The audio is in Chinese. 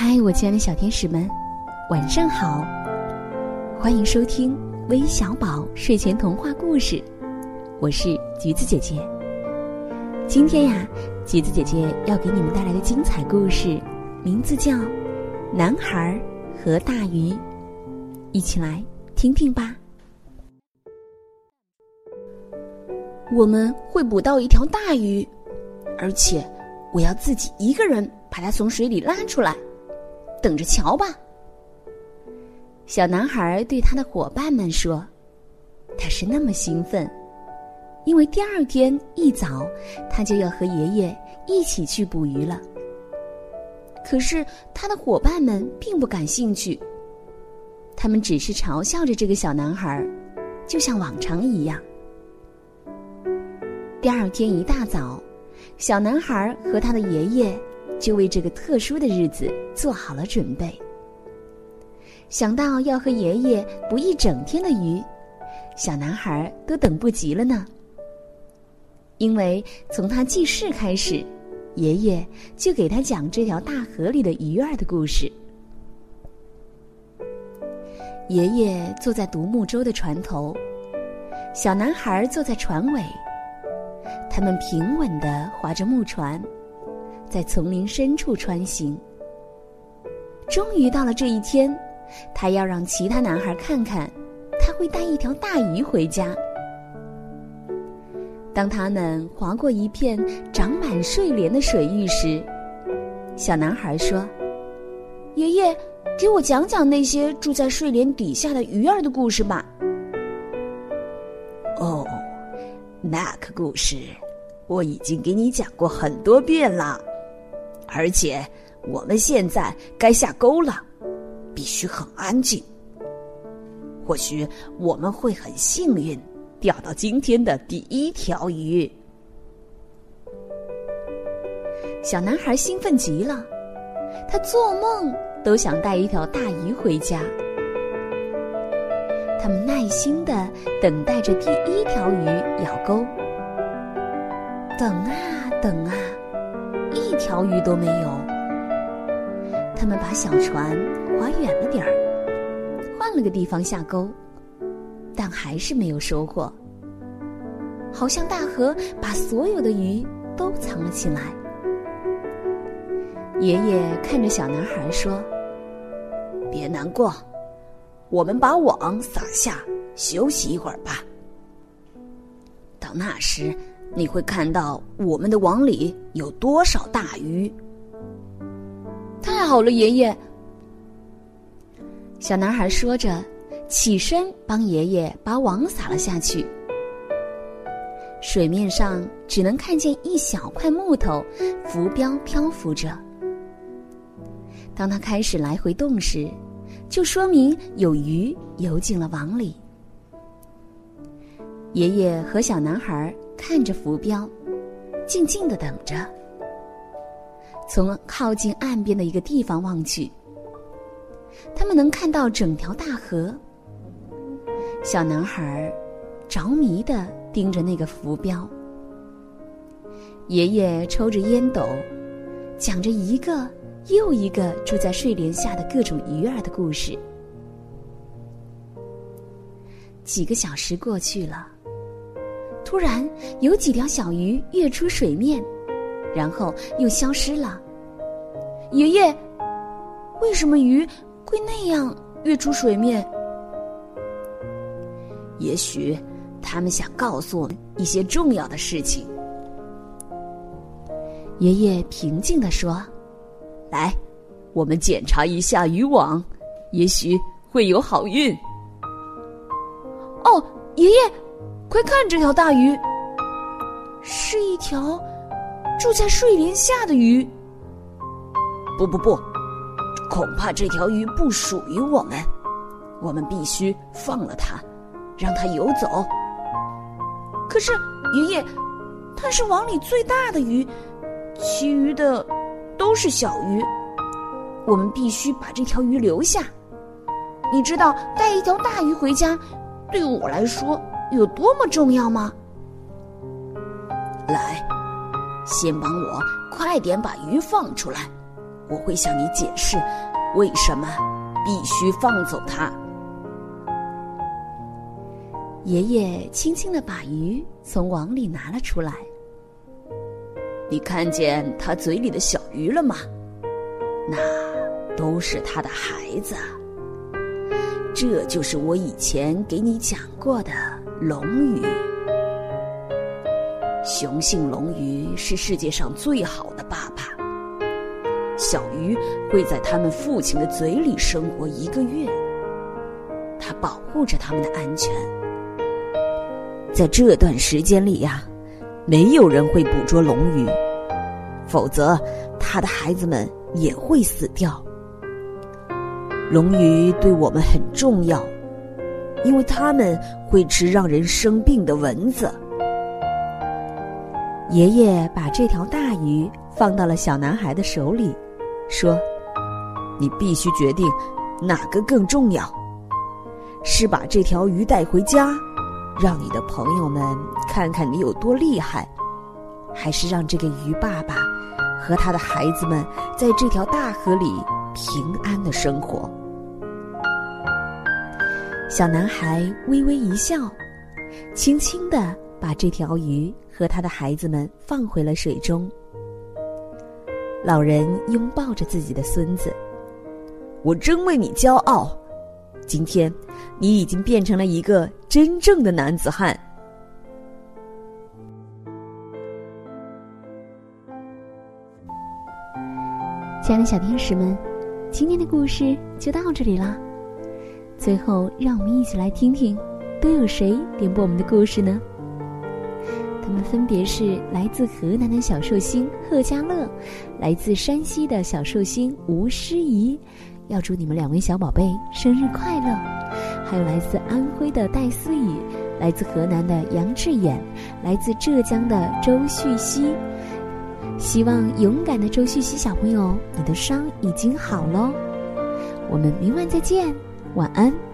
嗨，我亲爱的小天使们，晚上好！欢迎收听微小宝睡前童话故事，我是橘子姐姐。今天呀，橘子姐姐要给你们带来的精彩故事，名字叫《男孩和大鱼》，一起来听听吧。我们会捕到一条大鱼，而且我要自己一个人把它从水里拉出来。等着瞧吧，小男孩对他的伙伴们说：“他是那么兴奋，因为第二天一早他就要和爷爷一起去捕鱼了。”可是他的伙伴们并不感兴趣，他们只是嘲笑着这个小男孩，就像往常一样。第二天一大早，小男孩和他的爷爷。就为这个特殊的日子做好了准备。想到要和爷爷捕一整天的鱼，小男孩都等不及了呢。因为从他记事开始，爷爷就给他讲这条大河里的鱼儿的故事。爷爷坐在独木舟的船头，小男孩坐在船尾，他们平稳的划着木船。在丛林深处穿行。终于到了这一天，他要让其他男孩看看，他会带一条大鱼回家。当他们划过一片长满睡莲的水域时，小男孩说：“爷爷，给我讲讲那些住在睡莲底下的鱼儿的故事吧。”哦，那个故事我已经给你讲过很多遍了。而且，我们现在该下钩了，必须很安静。或许我们会很幸运，钓到今天的第一条鱼。小男孩兴奋极了，他做梦都想带一条大鱼回家。他们耐心的等待着第一条鱼咬钩，等啊等啊。一条鱼都没有。他们把小船划远了点儿，换了个地方下钩，但还是没有收获。好像大河把所有的鱼都藏了起来。爷爷看着小男孩说：“别难过，我们把网撒下，休息一会儿吧。到那时。”你会看到我们的网里有多少大鱼？太好了，爷爷！小男孩说着，起身帮爷爷把网撒了下去。水面上只能看见一小块木头浮标漂浮着。当他开始来回动时，就说明有鱼游进了网里。爷爷和小男孩。看着浮标，静静的等着。从靠近岸边的一个地方望去，他们能看到整条大河。小男孩着迷的盯着那个浮标。爷爷抽着烟斗，讲着一个又一个住在睡莲下的各种鱼儿的故事。几个小时过去了。突然，有几条小鱼跃出水面，然后又消失了。爷爷，为什么鱼会那样跃出水面？也许他们想告诉我们一些重要的事情。爷爷平静地说：“来，我们检查一下渔网，也许会有好运。”哦，爷爷。快看这条大鱼，是一条住在睡莲下的鱼。不不不，恐怕这条鱼不属于我们，我们必须放了它，让它游走。可是爷爷，它是网里最大的鱼，其余的都是小鱼。我们必须把这条鱼留下。你知道带一条大鱼回家，对我来说。有多么重要吗？来，先帮我快点把鱼放出来，我会向你解释为什么必须放走它。爷爷轻轻的把鱼从网里拿了出来。你看见他嘴里的小鱼了吗？那都是他的孩子。这就是我以前给你讲过的龙鱼。雄性龙鱼是世界上最好的爸爸。小鱼会在他们父亲的嘴里生活一个月，它保护着他们的安全。在这段时间里呀，没有人会捕捉龙鱼，否则他的孩子们也会死掉。龙鱼对我们很重要，因为它们会吃让人生病的蚊子。爷爷把这条大鱼放到了小男孩的手里，说：“你必须决定哪个更重要，是把这条鱼带回家。”让你的朋友们看看你有多厉害，还是让这个鱼爸爸和他的孩子们在这条大河里平安的生活？小男孩微微一笑，轻轻的把这条鱼和他的孩子们放回了水中。老人拥抱着自己的孙子，我真为你骄傲。今天，你已经变成了一个真正的男子汉。亲爱的小天使们，今天的故事就到这里啦。最后，让我们一起来听听，都有谁点播我们的故事呢？他们分别是来自河南的小寿星贺家乐，来自山西的小寿星吴诗怡。要祝你们两位小宝贝生日快乐！还有来自安徽的戴思雨，来自河南的杨志远，来自浙江的周旭熙。希望勇敢的周旭熙小朋友，你的伤已经好喽。我们明晚再见，晚安。